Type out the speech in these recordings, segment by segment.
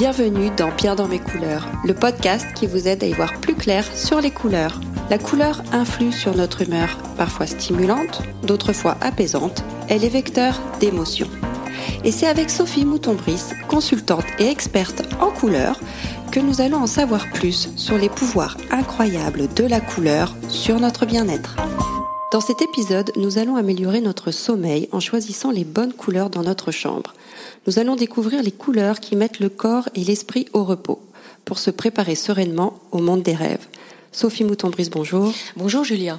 Bienvenue dans Bien dans mes couleurs, le podcast qui vous aide à y voir plus clair sur les couleurs. La couleur influe sur notre humeur, parfois stimulante, d'autres fois apaisante. Elle est vecteur d'émotions. Et c'est avec Sophie Mouton-Brice, consultante et experte en couleurs, que nous allons en savoir plus sur les pouvoirs incroyables de la couleur sur notre bien-être. Dans cet épisode, nous allons améliorer notre sommeil en choisissant les bonnes couleurs dans notre chambre nous allons découvrir les couleurs qui mettent le corps et l'esprit au repos pour se préparer sereinement au monde des rêves. Sophie Mouton-Brice, bonjour. Bonjour Julia.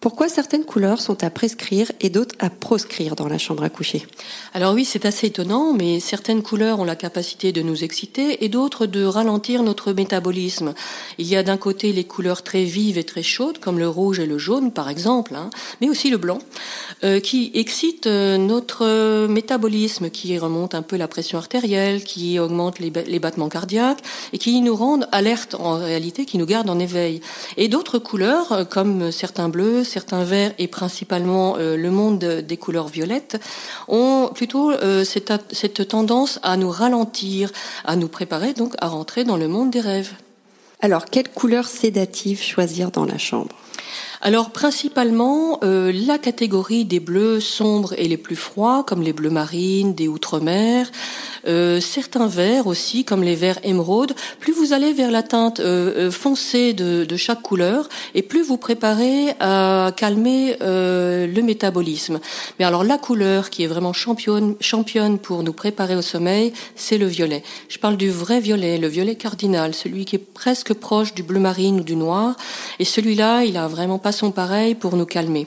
Pourquoi certaines couleurs sont à prescrire et d'autres à proscrire dans la chambre à coucher? Alors oui, c'est assez étonnant, mais certaines couleurs ont la capacité de nous exciter et d'autres de ralentir notre métabolisme. Il y a d'un côté les couleurs très vives et très chaudes, comme le rouge et le jaune par exemple, hein, mais aussi le blanc, euh, qui excitent euh, notre métabolisme, qui remonte un peu la pression artérielle, qui augmente les, les battements cardiaques et qui nous rendent alertes en réalité, qui nous gardent en éveil. Et d'autres couleurs, euh, comme certains bleus, certains verts et principalement euh, le monde des couleurs violettes ont plutôt euh, cette, cette tendance à nous ralentir, à nous préparer donc à rentrer dans le monde des rêves. Alors, quelle couleur sédative choisir dans la chambre? Alors principalement euh, la catégorie des bleus sombres et les plus froids, comme les bleus marines, des outre-mer, euh, certains verts aussi, comme les verts émeraude. Plus vous allez vers la teinte euh, foncée de, de, chaque couleur, et plus vous préparez à calmer le métabolisme. Mais alors la couleur qui est vraiment championne, championne pour nous préparer au sommeil, c'est le violet. Je parle du vrai violet, le violet cardinal, celui qui est presque proche du bleu marine ou du noir. Et celui-là, il a vraiment pas son pareil pour nous calmer.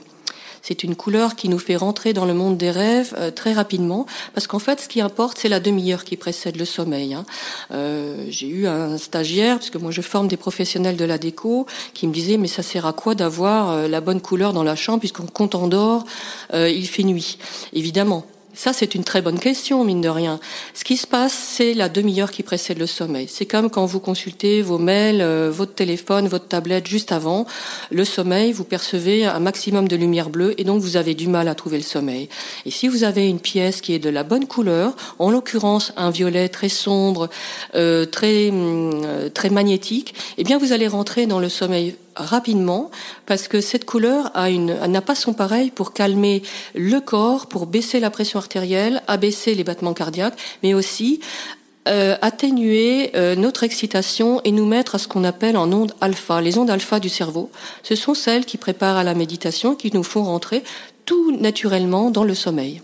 C'est une couleur qui nous fait rentrer dans le monde des rêves euh, très rapidement, parce qu'en fait, ce qui importe, c'est la demi-heure qui précède le sommeil. Hein. Euh, J'ai eu un stagiaire, parce que moi je forme des professionnels de la déco, qui me disait mais ça sert à quoi d'avoir euh, la bonne couleur dans la chambre, puisqu'on en dehors, euh, il fait nuit. Évidemment, ça, c'est une très bonne question, mine de rien. Ce qui se passe, c'est la demi-heure qui précède le sommeil. C'est comme quand vous consultez vos mails, euh, votre téléphone, votre tablette juste avant le sommeil, vous percevez un maximum de lumière bleue et donc vous avez du mal à trouver le sommeil. Et si vous avez une pièce qui est de la bonne couleur, en l'occurrence un violet très sombre, euh, très euh, très magnétique, eh bien vous allez rentrer dans le sommeil rapidement parce que cette couleur a une n'a pas son pareil pour calmer le corps, pour baisser la pression artérielle, abaisser les battements cardiaques, mais aussi euh, atténuer euh, notre excitation et nous mettre à ce qu'on appelle en ondes alpha. Les ondes alpha du cerveau, ce sont celles qui préparent à la méditation, qui nous font rentrer tout naturellement dans le sommeil.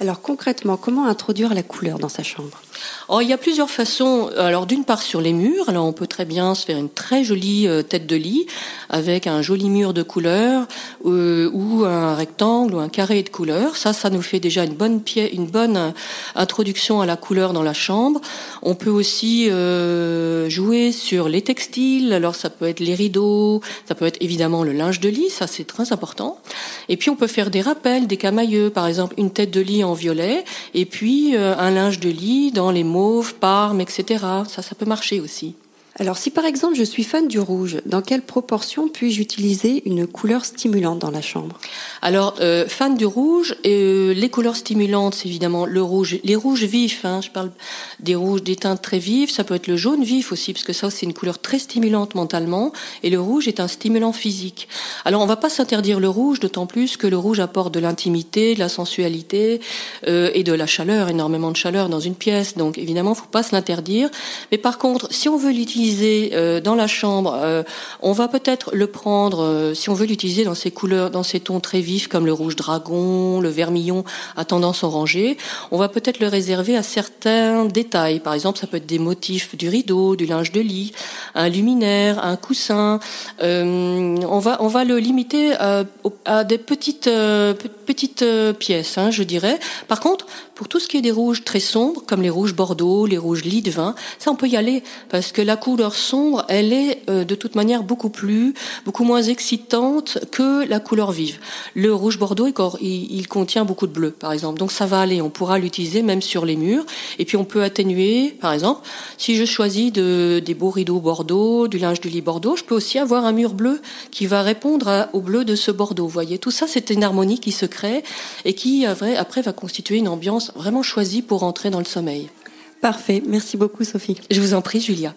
Alors concrètement, comment introduire la couleur dans sa chambre? Oh, il y a plusieurs façons. Alors d'une part sur les murs, alors on peut très bien se faire une très jolie euh, tête de lit avec un joli mur de couleur euh, ou un rectangle ou un carré de couleur. Ça, ça nous fait déjà une bonne pied, une bonne euh, introduction à la couleur dans la chambre. On peut aussi jouer sur les textiles. Alors ça peut être les rideaux, ça peut être évidemment le linge de lit. Ça c'est très important. Et puis on peut faire des rappels, des camailleux, par exemple une tête de lit en violet et puis un linge de lit dans les mauves, parmes, etc. Ça, ça peut marcher aussi. Alors si par exemple je suis fan du rouge, dans quelle proportion puis-je utiliser une couleur stimulante dans la chambre? Alors euh, fan du rouge, euh, les couleurs stimulantes c'est évidemment le rouge, les rouges vifs, hein, je parle des rouges, des teintes très vives, ça peut être le jaune vif aussi, parce que ça c'est une couleur très stimulante mentalement, et le rouge est un stimulant physique. Alors on va pas s'interdire le rouge, d'autant plus que le rouge apporte de l'intimité, de la sensualité euh, et de la chaleur, énormément de chaleur dans une pièce, donc évidemment faut pas se l'interdire. Mais par contre, si on veut l'utiliser euh, dans la chambre, euh, on va peut-être le prendre, euh, si on veut l'utiliser dans ces couleurs, dans ces tons très vifs comme le rouge dragon, le vermillon à tendance orangée, on va peut-être le réserver à certains détails. Par exemple, ça peut être des motifs du rideau, du linge de lit, un luminaire, un coussin. on va on va le limiter à, des petites petites pièces, hein, je dirais. Par contre, pour tout ce qui est des rouges très sombres, comme les rouges bordeaux, les rouges lit de vin, ça on peut y aller parce que la couleur sombre, elle est euh, de toute manière beaucoup plus, beaucoup moins excitante que la couleur vive. Le rouge bordeaux, il, il contient beaucoup de bleu, par exemple, donc ça va aller. On pourra l'utiliser même sur les murs. Et puis on peut atténuer, par exemple, si je choisis de, des beaux rideaux bordeaux, du linge de lit bordeaux, je peux aussi avoir un mur bleu qui va répondre au bleu de ce bordeaux. Vous voyez, tout ça, c'est une harmonie qui se crée et qui après va constituer une ambiance vraiment choisi pour entrer dans le sommeil. Parfait. Merci beaucoup, Sophie. Je vous en prie, Julia.